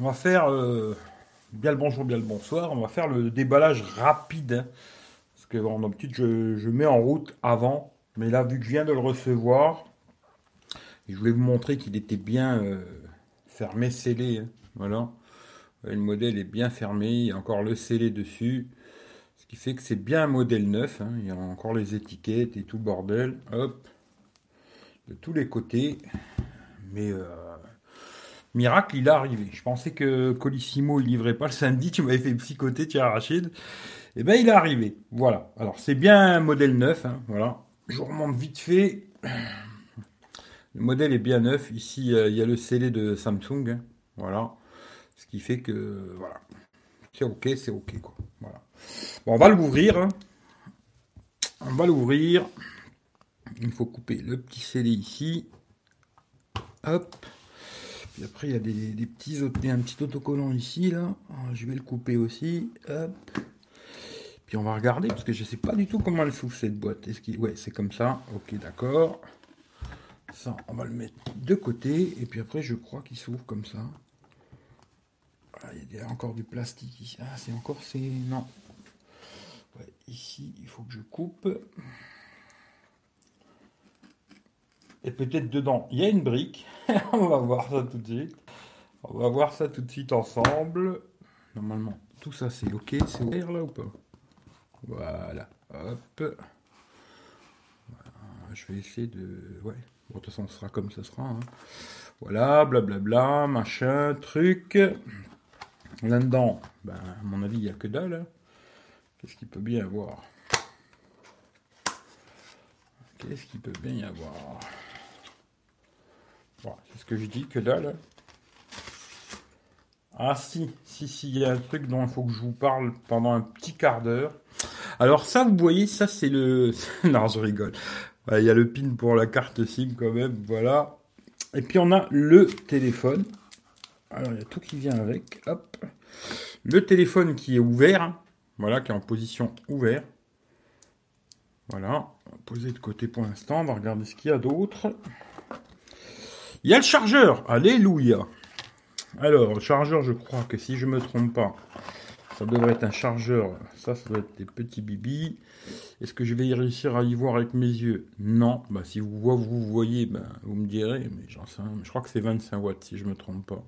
on va faire euh, bien le bonjour, bien le bonsoir. On va faire le déballage rapide. hein. parce que en d'habitude, je, je mets en route avant. Mais là, vu que je viens de le recevoir, je voulais vous montrer qu'il était bien euh, fermé, scellé. hein. Voilà. Le modèle est bien fermé. Il y a encore le scellé dessus. Ce qui fait que c'est bien un modèle neuf. hein. Il y a encore les étiquettes et tout bordel. Hop. De tous les côtés. Mais euh, miracle, il est arrivé. Je pensais que Colissimo il livrait pas le samedi. Tu m'avais fait psychoter, tiens Rachid. Et ben il est arrivé. Voilà. Alors c'est bien un modèle neuf. hein. Voilà. Je vous remonte vite fait. Le modèle est bien neuf. Ici euh, il y a le scellé de Samsung. hein. Voilà. Ce qui fait que voilà. C'est ok, c'est ok. Voilà. Bon, on va l'ouvrir. hein. On va l'ouvrir. Il faut couper le petit scellé ici. Hop. Après, il y a des, des petits auto- un petit autocollant ici, là. Alors, Je vais le couper aussi. Puis on va regarder, parce que je sais pas du tout comment elle s'ouvre cette boîte. Est-ce qu'il... Ouais, c'est comme ça. Ok, d'accord. Ça, on va le mettre de côté. Et puis après, je crois qu'il s'ouvre comme ça. Ah, il y a encore du plastique ici. Ah, c'est encore... c'est Non. Ici, il faut que je coupe. Et peut-être dedans, il y a une brique. On va voir ça tout de suite. On va voir ça tout de suite ensemble. Normalement, tout ça c'est ok. C'est ouvert là ou pas? Voilà. Hop. Je vais essayer de... Ouais. Bon, de toute façon, ce sera comme ça sera. hein. Voilà, blablabla, machin, truc. Là-dedans, ben, à mon avis, il n'y a que dalle. hein. Qu'est-ce qu'il peut bien y avoir? Qu'est-ce qu'il peut bien y avoir? Voilà, c'est ce que je dis, que dalle. Ah si, si, si, il y a un truc dont il faut que je vous parle pendant un petit quart d'heure. Alors ça, vous voyez, ça c'est le... non, je rigole. Il y a le pin pour la carte SIM quand même, voilà. Et puis on a le téléphone. Alors il y a tout qui vient avec, hop. Le téléphone qui est ouvert, voilà, qui est en position ouvert. Voilà, on va poser de côté pour l'instant, on va regarder ce qu'il y a d'autre. Il y a le chargeur, alléluia. Alors, le chargeur, je crois que si je me trompe pas, ça devrait être un chargeur. Ça, ça doit être des petits bibis. Est-ce que je vais y réussir à y voir avec mes yeux? Non. Bah, si vous, voyez- vous voyez, ben, vous me direz, mais j'en sais. Je crois que c'est 25 watts, si je me trompe pas.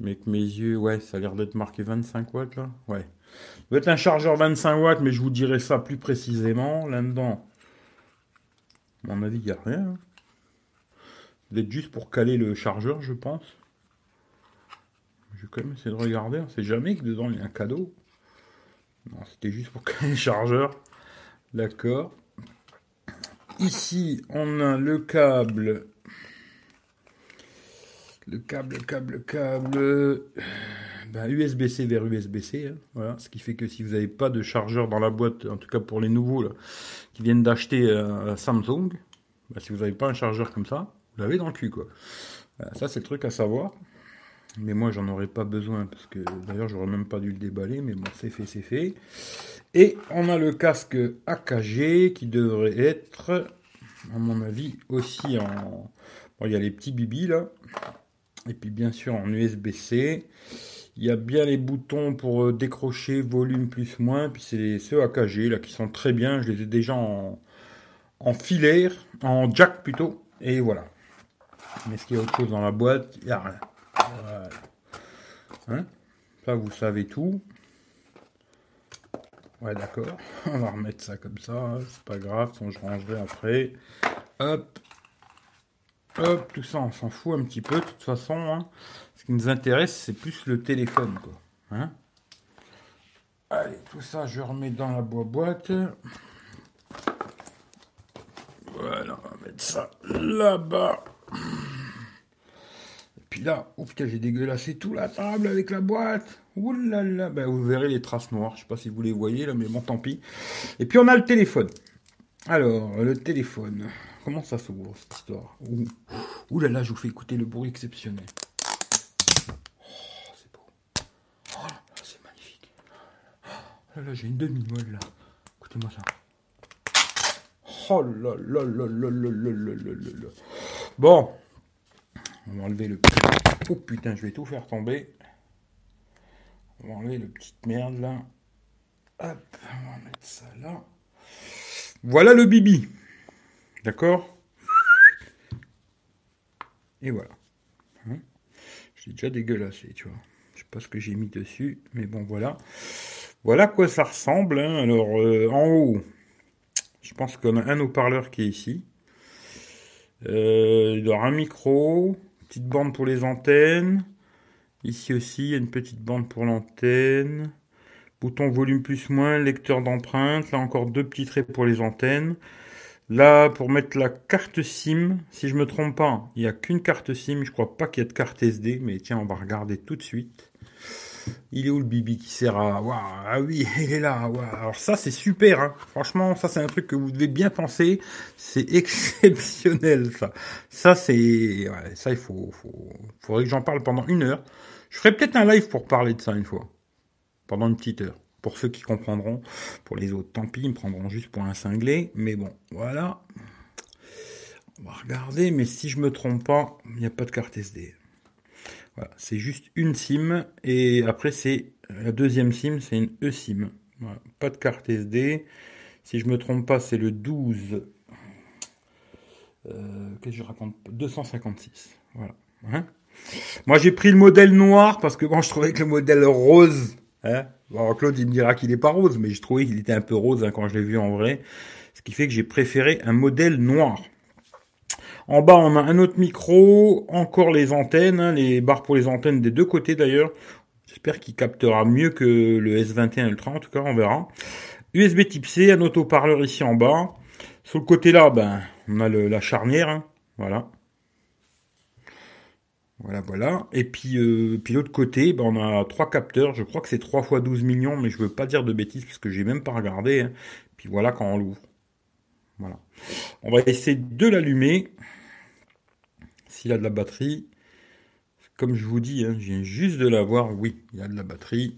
Mais avec mes yeux, ouais, ça a l'air d'être marqué 25 watts, là. Ouais. Ça doit être un chargeur 25 watts, mais je vous dirai ça plus précisément. Là-dedans, à mon avis, il n'y a rien. Ça doit être juste pour caler le chargeur, je pense. Je vais quand même essayer de regarder. On sait jamais que dedans il y a un cadeau. Non, c'était juste pour caler le chargeur. D'accord. Ici, on a le câble. Le câble, le câble, le câble. Ben, USB-C vers USB-C. hein. Voilà. Ce qui fait que si vous n'avez pas de chargeur dans la boîte, en tout cas pour les nouveaux là, qui viennent d'acheter euh, Samsung, ben, si vous n'avez pas un chargeur comme ça, vous l'avez dans le cul. Quoi. Ça, c'est le truc à savoir. Mais moi, j'en aurais pas besoin parce que d'ailleurs, j'aurais même pas dû le déballer. Mais bon, c'est fait, c'est fait. Et on a le casque AKG qui devrait être, à mon avis, aussi en. Bon, il y a les petits bibis là. Et puis, bien sûr, en USB-C. Il y a bien les boutons pour euh, décrocher volume plus moins. Puis c'est ceux AKG là qui sont très bien. Je les ai déjà en, en filaire, en jack plutôt. Et voilà. Mais est-ce qu'il y a autre chose dans la boîte Il n'y a rien. Voilà. Hein? Ça, vous savez tout. Ouais, d'accord. On va remettre ça comme ça. hein. C'est pas grave. sinon je rangerai après. Hop. Hop. Tout ça, on s'en fout un petit peu. De toute façon, hein. ce qui nous intéresse, c'est plus le téléphone. Quoi. Allez, tout ça, je remets dans la boîte. Voilà, on va mettre ça là-bas. Puis là, oh putain, j'ai dégueulassé tout la table avec la boîte. Ouh là là, ben, vous verrez les traces noires. Je sais pas si vous les voyez là, mais bon, tant pis. Et puis on a le téléphone. Alors, le téléphone. Comment ça s'ouvre cette histoire Ouh. Là là, je vous fais écouter le bruit exceptionnel. Oh, c'est beau. Oh c'est magnifique. Oh là là, j'ai une demi-molle là. Écoutez-moi ça. Oh là là là là là là là là là. Bon. On va enlever le petit... Oh putain, je vais tout faire tomber. On va enlever le petit merde là. Hop, on va mettre ça là. Voilà le bibi. D'accord? Et voilà. Hein? J'ai déjà dégueulassé, tu vois. Je sais pas ce que j'ai mis dessus, mais bon, voilà. Voilà quoi ça ressemble. Hein. Alors, euh, en haut, je pense qu'on a un haut-parleur qui est ici. Euh, il y aura un micro, petite bande pour les antennes. Ici aussi, il y a une petite bande pour l'antenne. Bouton volume plus moins, lecteur d'empreintes. Là encore deux petits traits pour les antennes. Là, pour mettre la carte SIM, si je me trompe pas, il n'y a qu'une carte SIM. Je crois pas qu'il y ait de carte SD, mais tiens, on va regarder tout de suite. Il est où le bibi qui sert à... ah oui, il est là. Alors ça, c'est super. Hein. Franchement, ça, c'est un truc que vous devez bien penser. C'est exceptionnel, ça. Ça, c'est... ça, il faut, faut... faudrait que j'en parle pendant une heure. Je ferai peut-être un live pour parler de ça une fois. Pendant une petite heure. Pour ceux qui comprendront. Pour les autres, tant pis, ils me prendront juste pour un cinglé. Mais bon, voilà. On va regarder. Mais si je me trompe pas, il n'y a pas de carte SD. Voilà, c'est juste une SIM. Et après, c'est la deuxième SIM, c'est une eSIM. Voilà, pas de carte SD. Si je me trompe pas, c'est le 12. Euh, Qu'est-ce que je raconte? 256. Voilà. Hein Moi, j'ai pris le modèle noir parce que bon, je trouvais que le modèle rose Hein Claude, il me dira qu'il n'est pas rose, mais je trouvais qu'il était un peu rose hein, quand je l'ai vu en vrai. Ce qui fait que j'ai préféré un modèle noir. En bas, on a un autre micro, encore les antennes, hein, les barres pour les antennes des deux côtés d'ailleurs. J'espère qu'il captera mieux que le S21 Ultra, en tout cas, on verra. USB type C, un auto-parleur ici en bas. Sur le côté là, ben, on a la charnière, hein, voilà. Voilà, voilà. Et puis, euh, puis l'autre côté, ben, on a trois capteurs. Je crois que c'est 3 fois 12 millions, mais je veux pas dire de bêtises parce que j'ai même pas regardé. Hein. Puis voilà quand on l'ouvre. On va essayer de l'allumer. S'il a de la batterie. Comme je vous dis, hein, je viens juste de l'avoir. Oui, il y a de la batterie.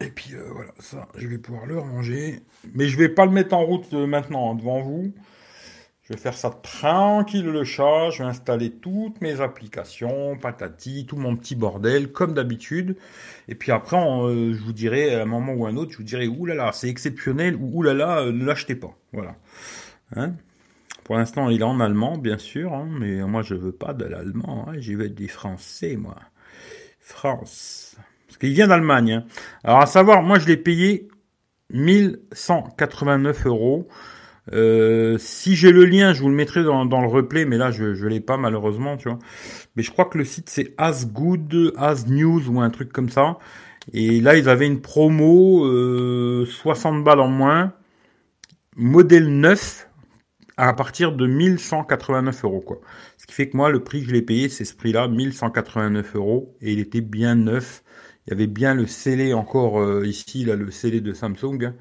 Et puis euh, voilà, ça, je vais pouvoir le ranger. Mais je vais pas le mettre en route euh, maintenant hein, devant vous. Je vais faire ça tranquille le chat. Je vais installer toutes mes applications, patati, tout mon petit bordel, comme d'habitude. Et puis après, euh, je vous dirai à un moment ou un autre, je vous dirai oulala, c'est exceptionnel ou oulala, euh, ne l'achetez pas. Voilà. Hein? Pour l'instant, il est en allemand, bien sûr, hein, mais moi je veux pas de l'allemand. Hein, J'y vais du français, moi. France. Parce qu'il vient d'Allemagne. Alors à savoir, moi je l'ai payé 1189 euros. Euh, si j'ai le lien, je vous le mettrai dans, le replay, mais là, je ne l'ai pas malheureusement, tu vois. Mais je crois que le site, c'est As Good, As News ou un truc comme ça. Et là, ils avaient une promo, 60 euh, balles en moins, modèle 9, à partir de 1189 euros, quoi. Ce qui fait que moi, le prix que je l'ai payé, c'est ce prix-là, 1189 euros, et il était bien neuf. Il y avait bien le scellé encore euh, ici, là, le scellé de Samsung.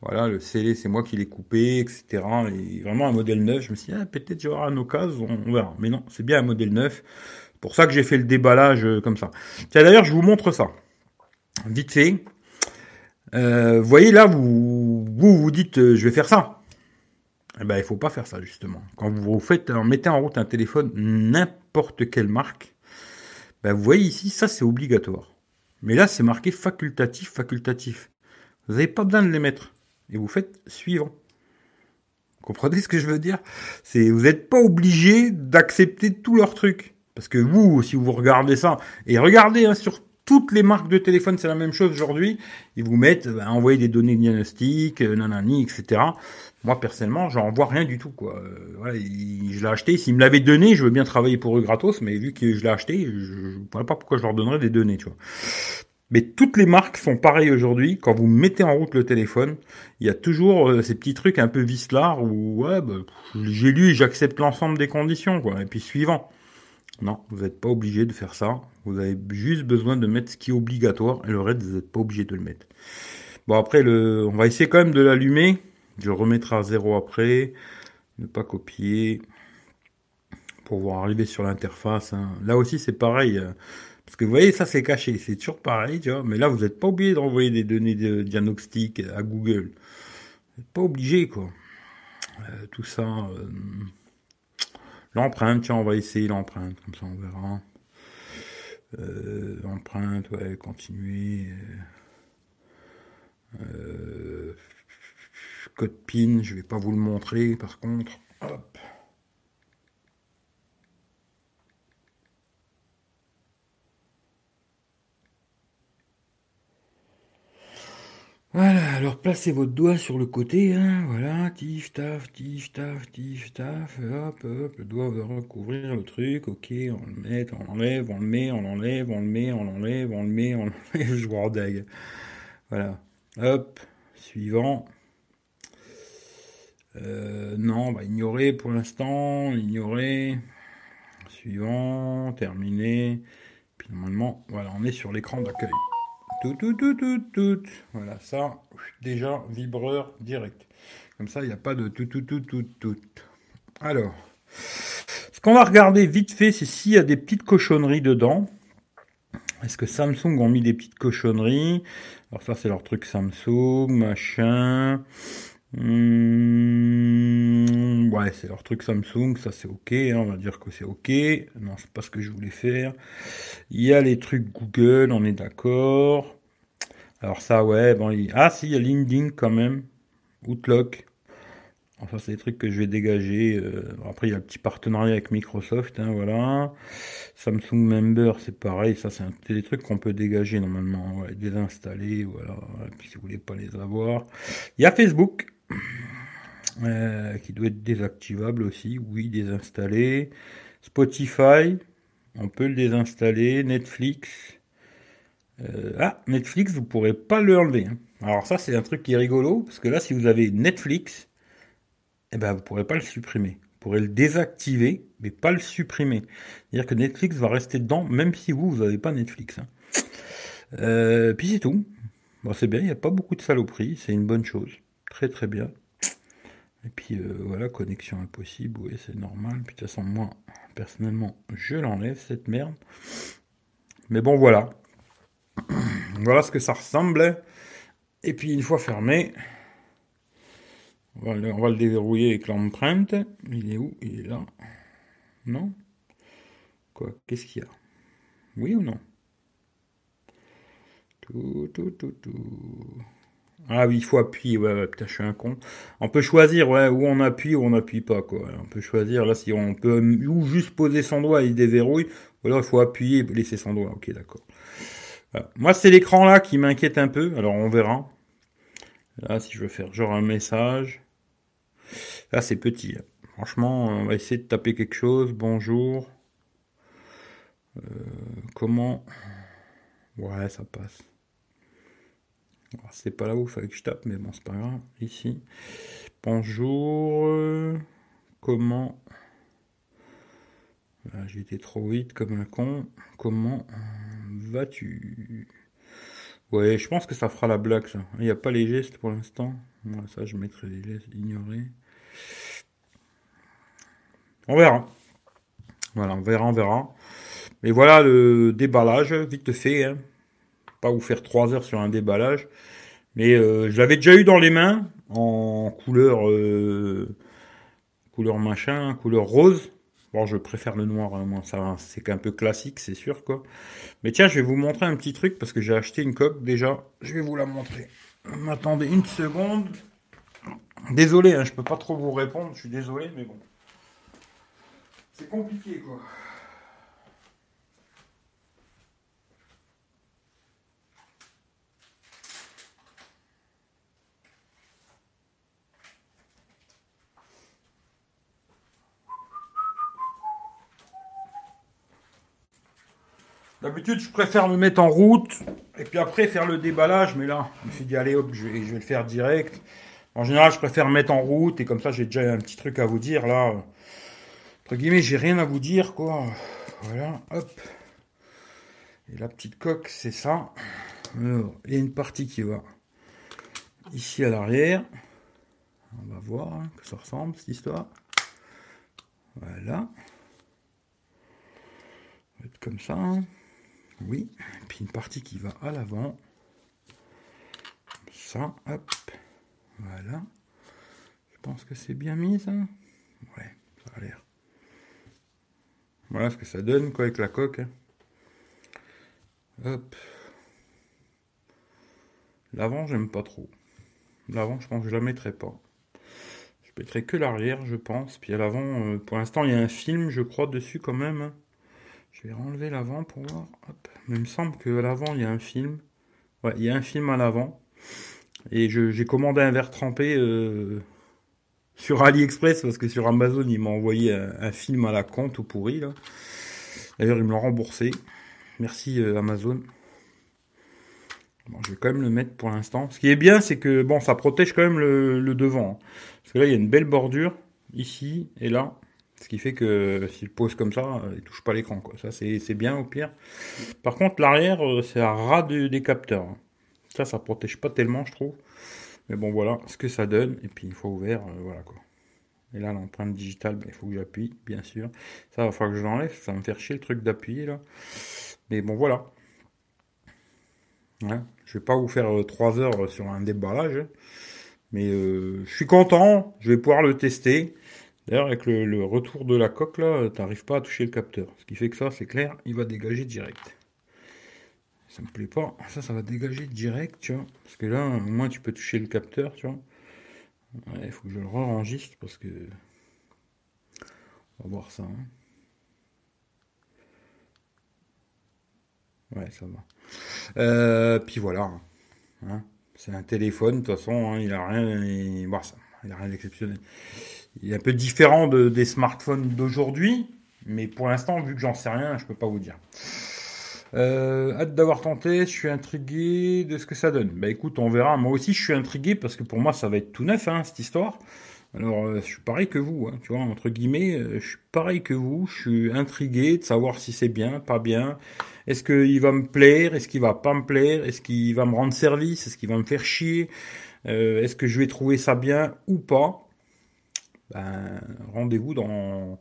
Voilà, le scellé, c'est moi qui l'ai coupé, etc. Et vraiment un modèle neuf. Je me suis dit, ah, peut-être j'aurai un occasion, on, verra. Mais non, c'est bien un modèle neuf. C'est pour ça que j'ai fait le déballage comme ça. Tiens, d'ailleurs, je vous montre ça. Vite fait. Euh, vous voyez là, vous, vous vous dites, euh, je vais faire ça. Eh ben, il faut pas faire ça justement. Quand vous faites, mettez en route un téléphone n'importe quelle marque, ben, vous voyez ici, ça c'est obligatoire. Mais là, c'est marqué facultatif, facultatif. Vous n'avez pas besoin de les mettre et vous faites suivant. Vous comprenez ce que je veux dire? C'est vous n'êtes pas obligé d'accepter tous leurs trucs. Parce que vous, si vous regardez ça, et regardez hein, sur toutes les marques de téléphone, c'est la même chose aujourd'hui. Ils vous mettent ben, envoyer des données de diagnostic, euh, nanani, etc. Moi personnellement, j'en vois rien du tout quoi. Euh, je l'ai acheté. S'ils me l'avaient donné, je veux bien travailler pour eux gratos, mais vu que je l'ai acheté, je ne vois pas pourquoi je leur donnerais des données, tu vois. Mais toutes les marques font pareil aujourd'hui. Quand vous mettez en route le téléphone, il y a toujours euh, ces petits trucs un peu vislards où ouais, bah, j'ai lu et j'accepte l'ensemble des conditions, quoi. Et puis suivant. Non, vous n'êtes pas obligé de faire ça. Vous avez juste besoin de mettre ce qui est obligatoire et le reste, vous n'êtes pas obligé de le mettre. Bon, après, le... on va essayer quand même de l'allumer. Je remettrai à zéro après. Ne pas copier. Pour voir arriver sur l'interface. Hein. Là aussi, c'est pareil. Parce que vous voyez, ça c'est caché, c'est toujours pareil, tu vois. Mais là, vous n'êtes pas obligé d'envoyer des données de diagnostic à Google. Vous n'êtes pas obligé, quoi. Euh, tout ça. Euh, L'empreinte, tiens, on va essayer l'empreinte, comme ça on verra. Euh, empreinte, ouais, continuer. Euh, code PIN, je vais pas vous le montrer par contre. Hop. Voilà, placez votre doigt sur le côté, hein, voilà, tif, taf, tif, taf, tif, taf, hop, hop, le doigt va recouvrir le truc, ok, on le met, on l'enlève, on le met, on l'enlève, on le met, on l'enlève, on le met, on l'enlève, je vois dague. Voilà, hop, suivant. Euh, non, on va ignorer pour l'instant, ignorer. Suivant, terminé. Puis normalement, voilà, on est sur l'écran d'accueil. Tout, tout, tout, tout, tout. Voilà, ça, déjà, vibreur direct. Comme ça, il n'y a pas de tout, tout, tout, tout, tout. Alors, ce qu'on va regarder vite fait, c'est s'il y a des petites cochonneries dedans. Est-ce que Samsung ont mis des petites cochonneries? Alors ça, c'est leur truc Samsung, machin. Hmm, ouais, c'est leur truc Samsung, ça c'est ok, hein, on va dire que c'est ok. Non, c'est pas ce que je voulais faire. Il y a les trucs Google, on est d'accord. Alors ça, ouais, bon, ah si, il y a LinkedIn quand même, Outlook. Enfin, c'est des trucs que je vais dégager. Euh, après, il y a le petit partenariat avec Microsoft, hein, voilà. Samsung Member, c'est pareil. Ça, c'est des trucs qu'on peut dégager normalement, ouais, désinstaller, voilà. Et puis, si vous voulez pas les avoir, il y a Facebook. Euh, qui doit être désactivable aussi, oui, désinstaller. Spotify, on peut le désinstaller. Netflix. Euh, ah, Netflix, vous pourrez pas le enlever. Hein. Alors ça, c'est un truc qui est rigolo, parce que là, si vous avez Netflix, eh ben, vous pourrez pas le supprimer. Vous pourrez le désactiver, mais pas le supprimer. C'est-à-dire que Netflix va rester dedans, même si vous, vous n'avez pas Netflix. Hein. Euh, puis c'est tout. Bon, c'est bien, il n'y a pas beaucoup de saloperies, c'est une bonne chose. Très très bien. Et puis euh, voilà, connexion impossible, oui, c'est normal. Puis de toute façon, moi, personnellement, je l'enlève, cette merde. Mais bon, voilà. voilà ce que ça ressemble. Et puis une fois fermé, on va le, on va le déverrouiller avec l'empreinte. Il est où? Il est là. Non? Quoi? Qu'est-ce qu'il y a? Oui ou non? Tout, tout, tout, tout. Ah oui, il faut appuyer, ouais, putain, je suis un con. On peut choisir, ouais, où on appuie ou on n'appuie pas. On peut choisir, là, si on peut, ou juste poser son doigt et il déverrouille, ou alors il faut appuyer et laisser son doigt. Ok, d'accord. Moi, c'est l'écran là qui m'inquiète un peu, alors on verra. Là, si je veux faire genre un message. Là, c'est petit. Hein. Franchement, on va essayer de taper quelque chose. Bonjour. Euh, comment? Ouais, ça passe. C'est pas là où il fallait que je tape, mais bon, c'est pas grave. Ici. Bonjour. Comment? J'ai été trop vite comme un con. Comment vas-tu? Ouais, je pense que ça fera la blague, ça. Il n'y a pas les gestes pour l'instant. ça, je mettrai les gestes ignorés. On verra. Voilà, on verra, on verra. Mais voilà le déballage, vite fait. Hein pas vous faire trois heures sur un déballage. Mais euh, je l'avais déjà eu dans les mains en couleur euh, couleur machin, couleur rose. Bon, je préfère le noir, hein, moi, ça, c'est qu'un peu classique, c'est sûr, quoi. Mais tiens, je vais vous montrer un petit truc parce que j'ai acheté une coque déjà. Je vais vous la montrer. Attendez une seconde. Désolé, hein, je peux pas trop vous répondre. Je suis désolé, mais bon, c'est compliqué, quoi. D'habitude, je préfère me mettre en route et puis après faire le déballage, mais là, je me suis dit, allez hop, je vais, le faire direct. En général, je préfère me mettre en route et comme ça, j'ai déjà un petit truc à vous dire là. Entre guillemets, j'ai rien à vous dire, quoi. Voilà, hop. Et la petite coque, c'est ça. il y a une partie qui va ici à l'arrière. On va voir hein, que ça ressemble, cette histoire. Voilà. comme ça. Hein. Oui, puis une partie qui va à l'avant. Ça, hop, voilà. Je pense que c'est bien mis ça. Ouais, ça a l'air. Voilà ce que ça donne quoi avec la coque. Hein. Hop. L'avant, j'aime pas trop. L'avant, je pense que je la mettrai pas. Je mettrai que l'arrière, je pense. Puis à l'avant, euh, pour l'instant, il y a un film, je crois, dessus quand même. Je vais enlever l'avant pour voir. Il me semble qu'à l'avant, il y a un film. Ouais, il y a un film à l'avant. Et j'ai commandé un verre trempé euh, sur AliExpress parce que sur Amazon, il m'a envoyé un, film à la compte ou pourri. D'ailleurs, il me l'a remboursé. Merci euh, Amazon. Bon, je vais quand même le mettre pour l'instant. Ce qui est bien, c'est que bon, ça protège quand même le, devant. Hein. Parce que là, il y a une belle bordure ici et là. Ce qui fait que s'il pose comme ça, il touche pas l'écran. Ça, c'est bien au pire. Par contre, l'arrière, euh, c'est à ras des capteurs. Hein. Ça, ça protège pas tellement, je trouve. Mais bon, voilà ce que ça donne. Et puis, une fois ouvert, euh, voilà quoi. Et là, l'empreinte digitale, ben, il faut que j'appuie, bien sûr. Ça, va falloir que je l'enlève. Ça va me faire chier le truc d'appuyer là. Mais bon, voilà. Je je vais pas vous faire 3 euh, heures sur un déballage. Hein. Mais je suis content. Je vais pouvoir le tester. D'ailleurs, avec le, retour de la coque, là, n'arrives pas à toucher le capteur. Ce qui fait que ça, c'est clair, il va dégager direct. Ça me plaît pas. Ça, ça va dégager direct, tu vois. Parce que là, au moins, tu peux toucher le capteur, tu vois. Il faut que je le re-enregistre parce que... On va voir ça. Hein. Ouais, ça va. Euh, puis voilà. Hein. C'est un téléphone, de toute façon, hein, il a rien... Il... ça, il a rien d'exceptionnel il est un peu différent des smartphones d'aujourd'hui, mais pour l'instant, vu que j'en sais rien, je peux pas vous dire. Euh, hâte d'avoir tenté, je suis intrigué de ce que ça donne. Bah écoute, on verra. Moi aussi, je suis intrigué parce que pour moi, ça va être tout neuf, hein, cette histoire. Alors, euh, je suis pareil que vous, hein, tu vois, entre guillemets, euh, je suis pareil que vous. Je suis intrigué de savoir si c'est bien, pas bien. Est-ce qu'il va me plaire? Est-ce qu'il va pas me plaire? Est-ce qu'il va me rendre service? Est-ce qu'il va me faire chier? Est-ce que je vais trouver ça bien ou pas? Ben, rendez-vous dans.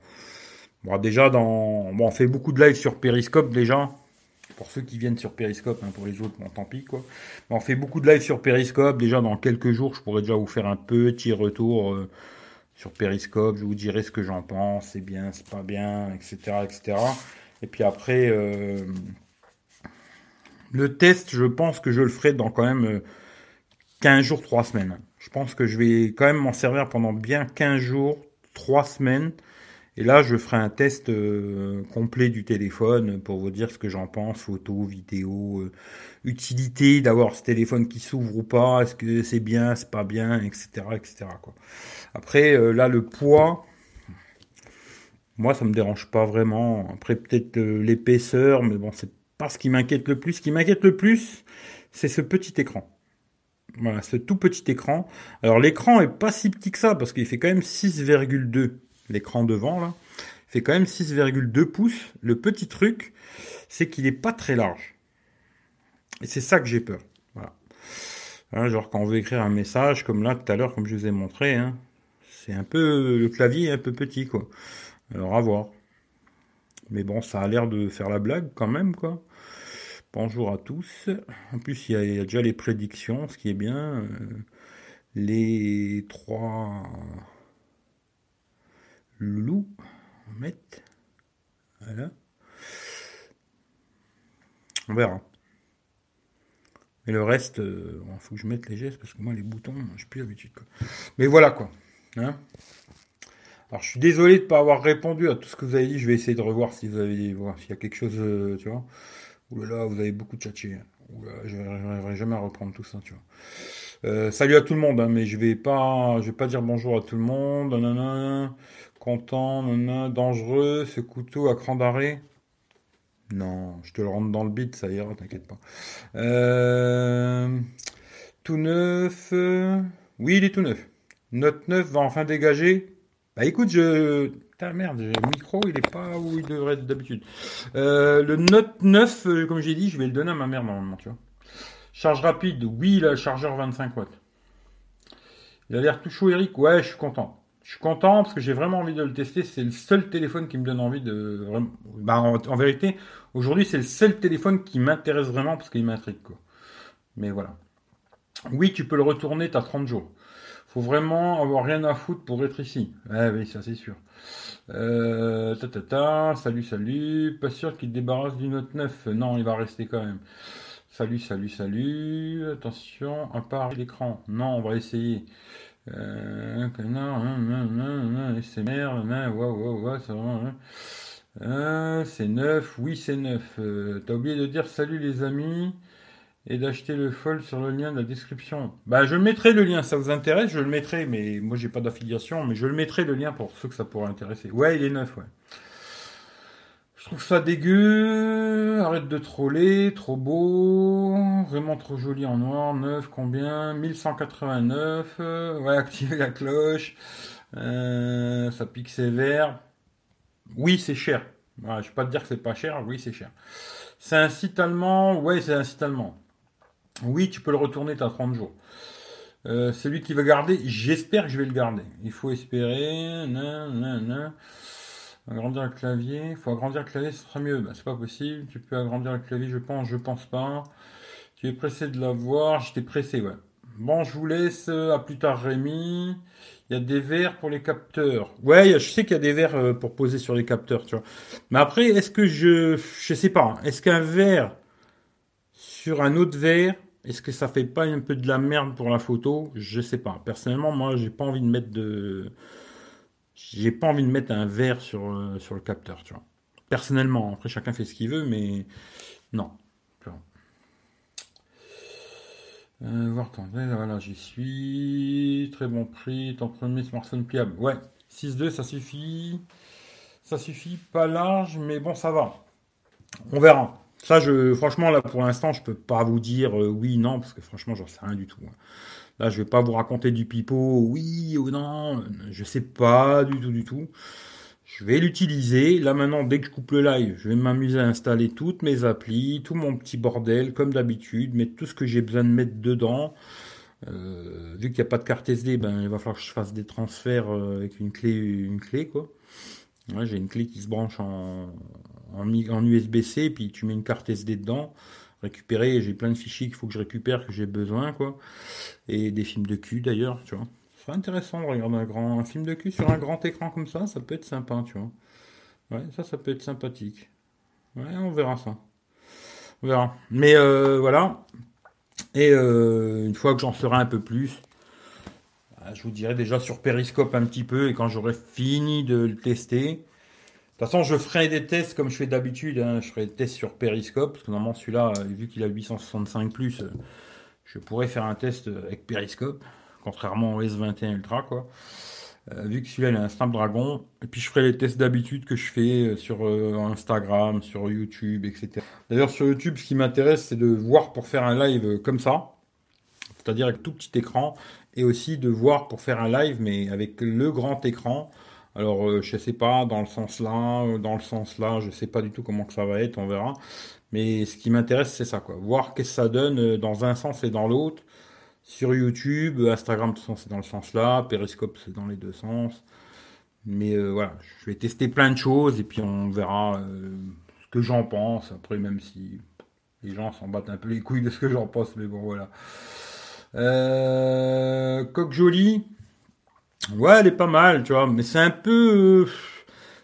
Bon, déjà, dans. Bon, on fait beaucoup de live sur Periscope déjà. Pour ceux qui viennent sur Periscope, hein, pour les autres, bon, tant pis quoi. on fait beaucoup de live sur Periscope. Déjà, dans quelques jours, je pourrais déjà vous faire un petit retour euh, sur Periscope. Je vous dirai ce que j'en pense, c'est bien, c'est pas bien, etc. etc. Et puis après, euh, le test, je pense que je le ferai dans quand même 15 euh, jours, 3 semaines. Je pense que je vais quand même m'en servir pendant bien 15 jours, 3 semaines. Et là, je ferai un test euh, complet du téléphone pour vous dire ce que j'en pense, photo, vidéo, euh, utilité d'avoir ce téléphone qui s'ouvre ou pas, est-ce que c'est bien, c'est pas bien, etc. etc. Après, euh, là, le poids, moi, ça me dérange pas vraiment. Après, peut-être l'épaisseur, mais bon, c'est pas ce qui m'inquiète le plus. Ce qui m'inquiète le plus, c'est ce petit écran. Voilà, ce tout petit écran. Alors l'écran est pas si petit que ça parce qu'il fait quand même 6,2. L'écran devant là, fait quand même 6,2 pouces. Le petit truc, c'est qu'il est pas très large. Et c'est ça que j'ai peur. Voilà. Hein, genre quand on veut écrire un message comme là tout à l'heure, comme je vous ai montré, hein, c'est un peu le clavier est un peu petit quoi. Alors à voir. Mais bon, ça a l'air de faire la blague quand même quoi. Bonjour à tous. En plus, il y, a, déjà les prédictions, ce qui est bien. Euh, les trois loups, on met. Voilà. On verra. Et le reste, il euh, faut que je mette les gestes parce que moi, les boutons, je n'ai plus l'habitude. Mais voilà quoi. Hein. Alors, je suis désolé de ne pas avoir répondu à tout ce que vous avez dit. Je vais essayer de revoir si vous avez, voir s'il y a quelque chose, euh, tu vois. Là, vous avez beaucoup tchatché. Je n'arriverai jamais à reprendre tout ça, tu vois. Euh, salut à tout le monde, hein, mais je vais vais pas dire bonjour à tout le monde. Content, nanana, dangereux, ce couteau à cran d'arrêt. Non, je te le rentre dans le bit, ça ira, t'inquiète pas. Euh, tout neuf. Oui, il est tout neuf. Note 9 va enfin dégager. Bah écoute, je Putain, merde, le micro, il est pas où il devrait être d'habitude. Euh, le Note 9, euh, comme j'ai dit, je vais le donner à ma mère normalement, tu vois. Charge rapide, oui, le chargeur 25 watts. Il a l'air tout chaud, Eric. Ouais, je suis content. Je suis content parce que j'ai vraiment envie de le tester. C'est le seul téléphone qui me donne envie de. Bah, en, vérité, aujourd'hui, c'est le seul téléphone qui m'intéresse vraiment parce qu'il m'intrigue, quoi. Mais voilà. Oui, tu peux le retourner, tu as 30 jours Faut vraiment avoir rien à foutre pour être ici. Ah oui, ça c'est sûr. Euh, ta, ta, ta, salut, salut. Pas sûr qu'il débarrasse du Note 9. Non, il va rester quand même. Salut, salut, salut. Attention, un part l'écran. Non, on va essayer. Euh. Euh, c'est neuf, oui, c'est neuf. Euh, T'as oublié de dire salut les amis et d'acheter le fold sur le lien de la description. Bah, je mettrai le lien, ça vous intéresse, je le mettrai, mais moi j'ai pas d'affiliation, mais je le mettrai le lien pour ceux que ça pourrait intéresser. Ouais, il est neuf, ouais. Je trouve ça dégueu, arrête de troller, trop beau, vraiment trop joli en noir, neuf, combien? 1189, euh, ouais, activer la cloche, euh, ça pique sévère. Oui, c'est cher. Je vais pas te dire que c'est pas cher, oui, c'est cher. C'est un site allemand, ouais, c'est un site allemand. Oui, tu peux le retourner, tu as 30 jours. Euh, celui qui va garder, j'espère que je vais le garder. Il faut espérer. Agrandir le clavier. Il faut agrandir le clavier, ce sera mieux. Ben, c'est pas possible. Tu peux agrandir le clavier, je pense. Je pense pas. Tu es pressé de l'avoir. J'étais pressé, ouais. Bon, je vous laisse. À plus tard, Rémi. Il y a des verres pour les capteurs. Ouais, je sais qu'il y a des verres euh, pour poser sur les capteurs. Mais après, est-ce que je. Je sais pas. Hein. Est-ce qu'un verre sur un autre verre est-ce que ça fait pas un peu de la merde pour la photo? Je sais pas. Personnellement, moi, j'ai pas envie de mettre de, j'ai pas envie de mettre un verre sur euh, le capteur, tu vois. Personnellement, après chacun fait ce qu'il veut, mais non. Euh, voilà, j'y suis. Très bon prix, ton premier smartphone pliable. Ouais, 6.2, ça suffit. Ça suffit, pas large, mais bon, ça va. On verra. Ça, je, franchement, là, pour l'instant, je peux pas vous dire euh, oui, non, parce que franchement, j'en sais rien du tout. Hein. Là, je vais pas vous raconter du pipeau, oui ou non, je sais pas du tout, du tout. Je vais l'utiliser. Là, maintenant, dès que je coupe le live, je vais m'amuser à installer toutes mes applis, tout mon petit bordel, comme d'habitude, mettre tout ce que j'ai besoin de mettre dedans. Euh, vu qu'il n'y a pas de carte SD, ben, il va falloir que je fasse des transferts euh, avec une clé, une clé, quoi. j'ai une clé qui se branche en, en, USB-C, puis tu mets une carte SD dedans, récupérer, j'ai plein de fichiers qu'il faut que je récupère, que j'ai besoin, quoi. Et des films de cul d'ailleurs, tu vois. C'est intéressant de regarder un, grand, film de cul sur un grand écran comme ça, ça peut être sympa, tu vois. Ouais, ça, ça peut être sympathique. Ouais, on verra ça. On verra. Mais euh, voilà. Et euh, une fois que j'en serai un peu plus, bah, je vous dirai déjà sur Periscope un petit peu, et quand j'aurai fini de le tester, de toute façon, je ferai des tests comme je fais d'habitude. Hein. Je ferai des tests sur Periscope, parce que normalement, celui-là, euh, vu qu'il a 865, plus, euh, je pourrais faire un test avec Periscope, contrairement au S21 Ultra, quoi. Euh, vu que celui-là, il a un Snapdragon. Et puis, je ferai les tests d'habitude que je fais sur Instagram, sur YouTube, etc. D'ailleurs, sur YouTube, ce qui m'intéresse, c'est de voir pour faire un live comme ça, c'est-à-dire avec tout petit écran, et aussi de voir pour faire un live, mais avec le grand écran alors, euh, je sais pas, dans le sens là, euh, dans le sens là, je sais pas du tout comment que ça va être, on verra. Mais ce qui m'intéresse, c'est ça, quoi. Voir qu'est-ce que ça donne euh, dans un sens et dans l'autre. Sur YouTube, Instagram, c'est dans le sens là, Periscope, c'est dans les deux sens. Mais voilà, je vais tester plein de choses et puis on verra ce que j'en pense. Après, même si les gens s'en battent un peu les couilles de ce que j'en pense, mais bon, voilà. Coq Jolie. Ouais, elle est pas mal, tu vois, mais c'est un peu... Euh,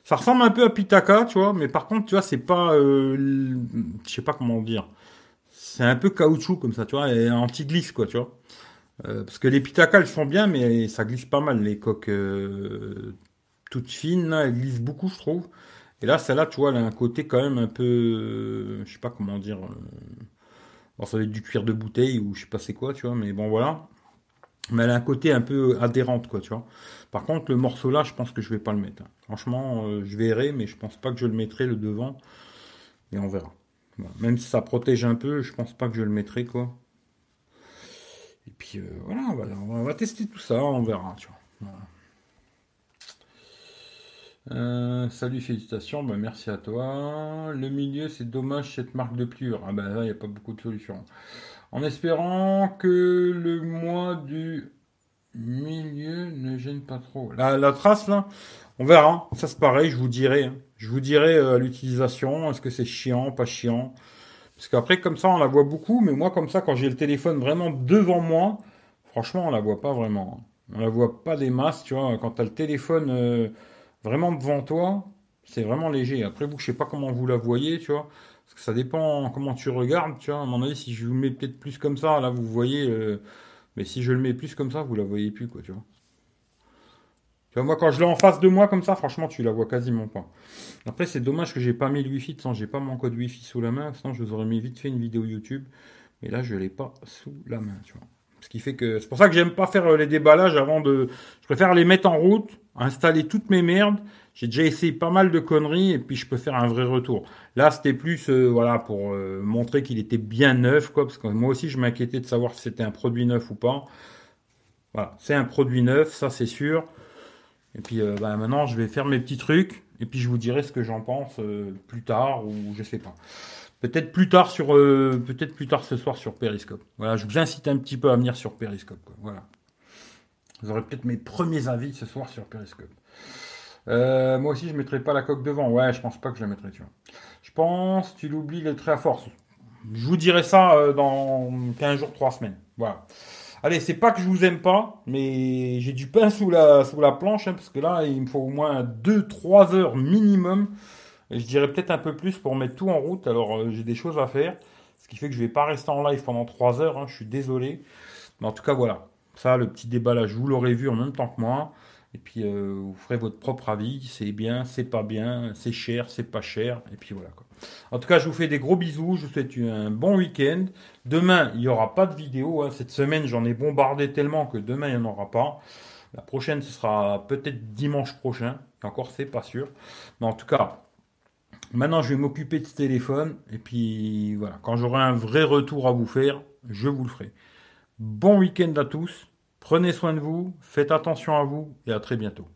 ça ressemble un peu à Pitaka, tu vois, mais par contre, tu vois, c'est pas... Euh, je sais pas comment dire. C'est un peu caoutchouc comme ça, tu vois, et anti-glisse, quoi, tu vois. Euh, parce que les Pitaka, elles sont bien, mais ça glisse pas mal, les coques toutes fines, elles glissent beaucoup, je trouve. Et là, celle-là, tu vois, elle a un côté quand même un peu... je sais pas comment dire... Bon, ça va être du cuir de bouteille ou je sais pas c'est quoi, tu vois, mais bon, voilà mais elle a un côté un peu adhérente, quoi, tu vois. Par contre, le morceau là, je pense que je vais pas le mettre. Hein. Franchement, euh, je verrai, mais je pense pas que je le mettrai le devant. Et on verra. Même si ça protège un peu, je pense pas que je le mettrai, quoi. Et puis euh, voilà, on va, tester tout ça, on verra, tu vois. Euh, salut, félicitations, bah, merci à toi. Le milieu, c'est dommage cette marque de pliure. Ah ben là, il n'y a pas beaucoup de solutions en espérant que le mois du milieu ne gêne pas trop. La, trace là, on verra. Ça c'est pareil, je vous dirai. Hein. Je vous dirai euh, à l'utilisation, est-ce que c'est chiant, pas chiant. Parce qu'après comme ça on la voit beaucoup, mais moi comme ça quand j'ai le téléphone vraiment devant moi, franchement on la voit pas vraiment. On la voit pas des masses, tu vois. Quand tu as le téléphone euh, vraiment devant toi, c'est vraiment léger. Après, vous, je sais pas comment vous la voyez, tu vois. Parce que ça dépend comment tu regardes, tu vois. À mon avis, si je vous mets peut-être plus comme ça, là, vous voyez. euh, mais si je le mets plus comme ça, vous la voyez plus, quoi, tu vois. Tu moi, quand je l'ai en face de moi comme ça, franchement, tu la vois quasiment pas. Après, c'est dommage que j'ai pas mis le Wi-Fi, sans j'ai pas mon code Wi-Fi sous la main, sinon je vous aurais mis vite fait une vidéo YouTube. Mais là, je l'ai pas sous la main, tu vois. Ce qui fait que c'est pour ça que j'aime pas faire euh, les déballages avant de. Je préfère les mettre en route, installer toutes mes merdes. J'ai déjà essayé pas mal de conneries et puis je peux faire un vrai retour. Là, c'était plus euh, voilà pour euh, montrer qu'il était bien neuf, quoi, parce que moi aussi je m'inquiétais de savoir si c'était un produit neuf ou pas. Voilà, c'est un produit neuf, ça c'est sûr. Et puis bah, maintenant, je vais faire mes petits trucs et puis je vous dirai ce que j'en pense plus tard ou je sais pas. Peut-être plus tard sur, euh, peut-être plus tard ce soir sur Periscope. Voilà, je vous incite un petit peu à venir sur Periscope. Voilà. Vous aurez peut-être mes premiers avis ce soir sur Periscope. Euh, moi aussi, je mettrai pas la coque devant. Ouais, je pense pas que je la mettrai, tu vois. Je pense, tu l'oublies, le trait à force. Je vous dirai ça euh, dans 15 jours, 3 semaines. Voilà. Allez, c'est pas que je vous aime pas, mais j'ai du pain sous la, sous la planche, hein, parce que là, il me faut au moins 2-3 heures minimum. Je dirais peut-être un peu plus pour mettre tout en route. Alors, euh, j'ai des choses à faire. Ce qui fait que je vais pas rester en live pendant 3 heures. hein, je suis désolé. Mais en tout cas, voilà. Ça, le petit déballage, vous l'aurez vu en même temps que moi. Et puis, euh, vous ferez votre propre avis. C'est bien, c'est pas bien, c'est cher, c'est pas cher. Et puis voilà. Quoi. En tout cas, je vous fais des gros bisous. Je vous souhaite un bon week-end. Demain, il n'y aura pas de vidéo. hein. Cette semaine, j'en ai bombardé tellement que demain, il n'y en aura pas. La prochaine, ce sera peut-être dimanche prochain. Encore, c'est pas sûr. Mais en tout cas, maintenant, je vais m'occuper de ce téléphone. Et puis voilà, quand j'aurai un vrai retour à vous faire, je vous le ferai. Bon week-end à tous. Prenez soin de vous. Faites attention à vous. Et à très bientôt.